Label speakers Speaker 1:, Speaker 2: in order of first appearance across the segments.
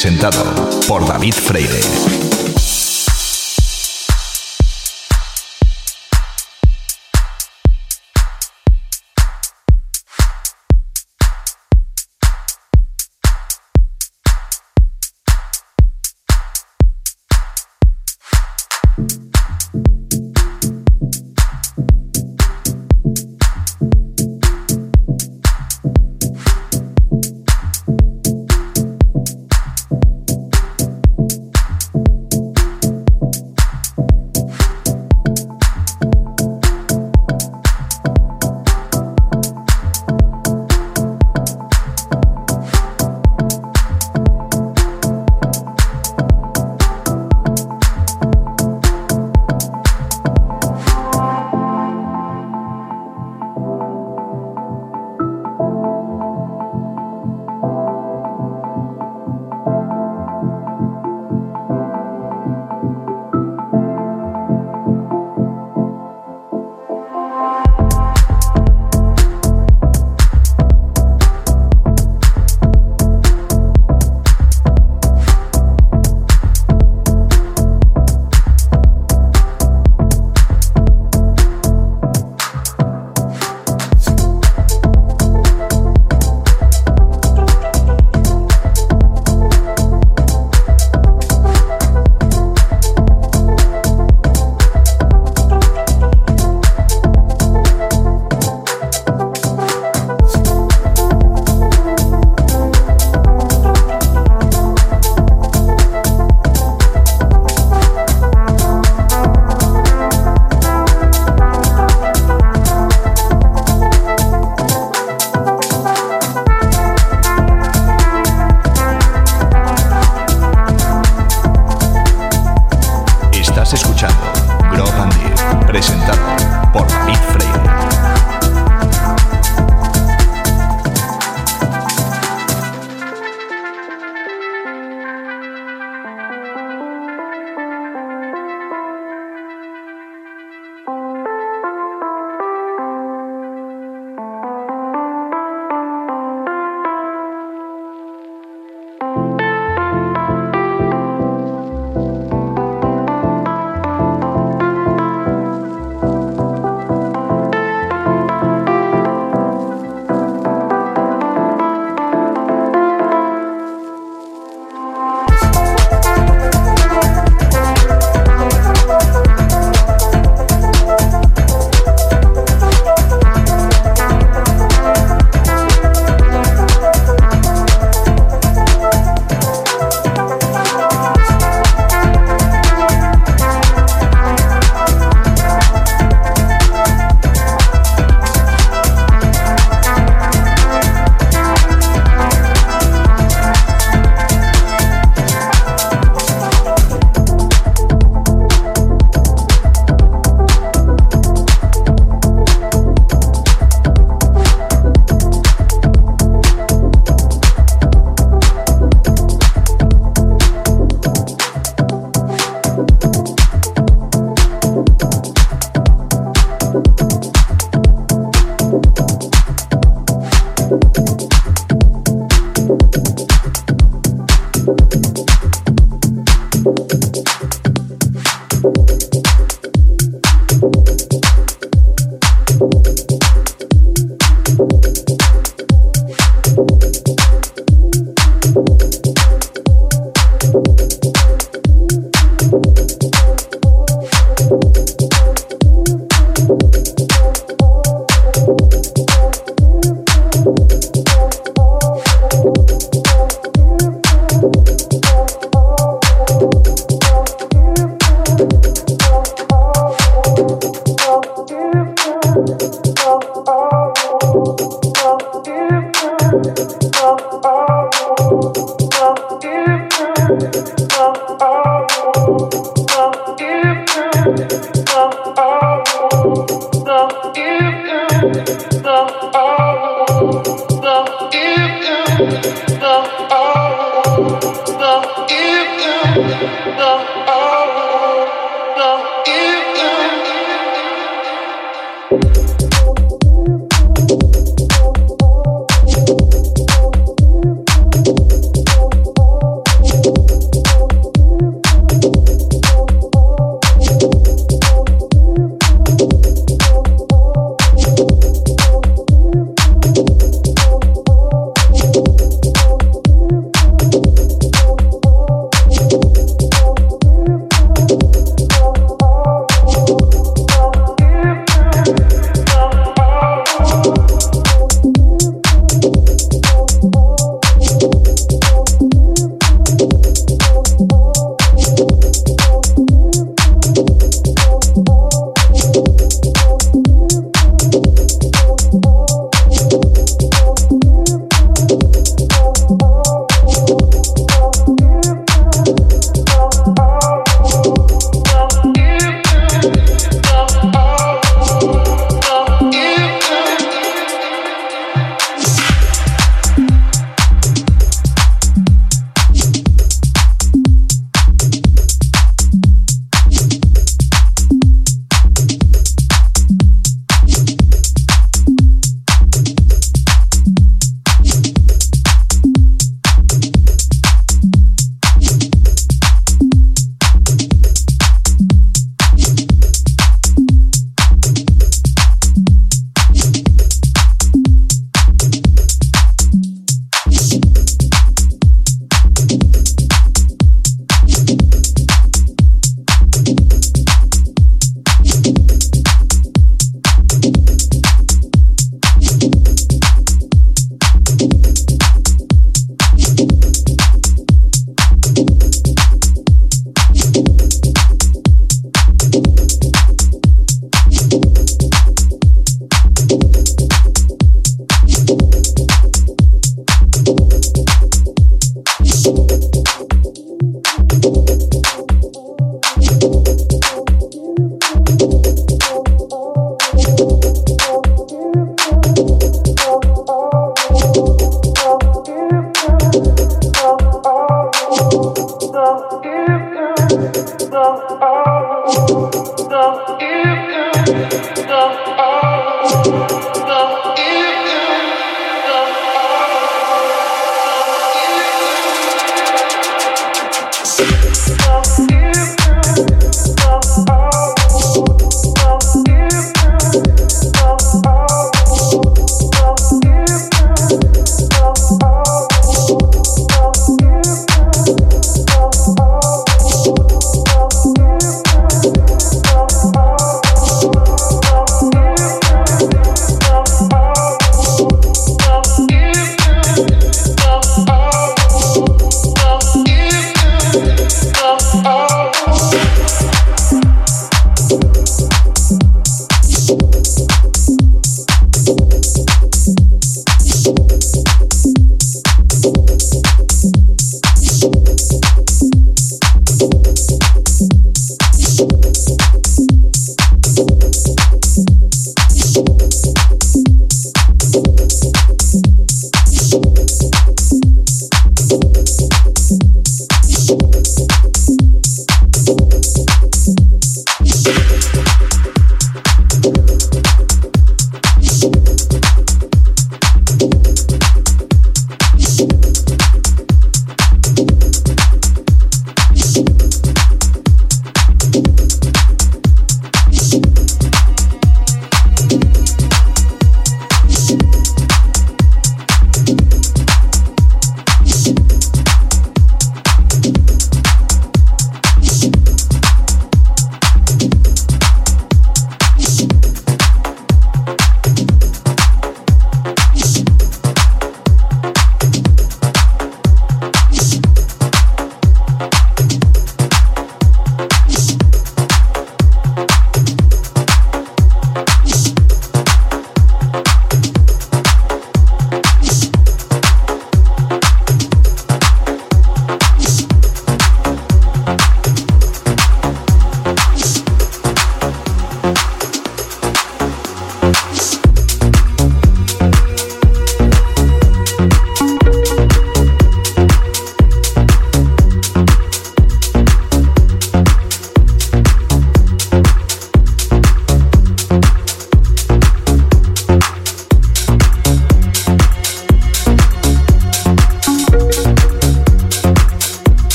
Speaker 1: presentado.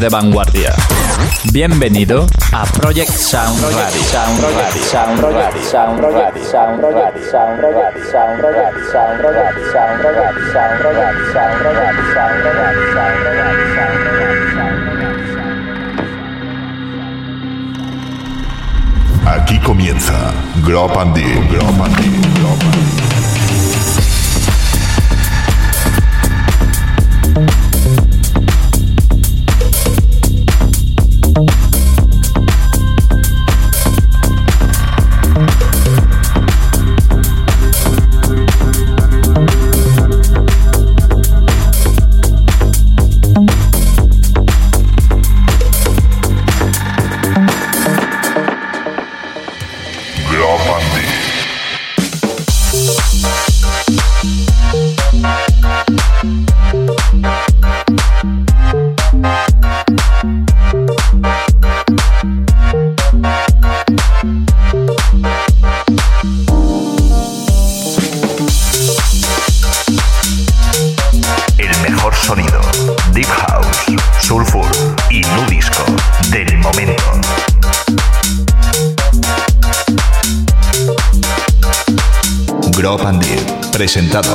Speaker 2: de vanguardia. Bienvenido a Project Sound
Speaker 1: Aquí comienza Grop. presentado.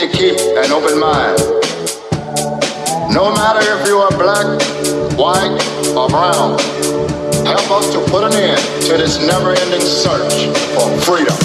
Speaker 3: To keep an open mind. No matter if you are black, white, or brown, help us to put an end to this never-ending search for freedom,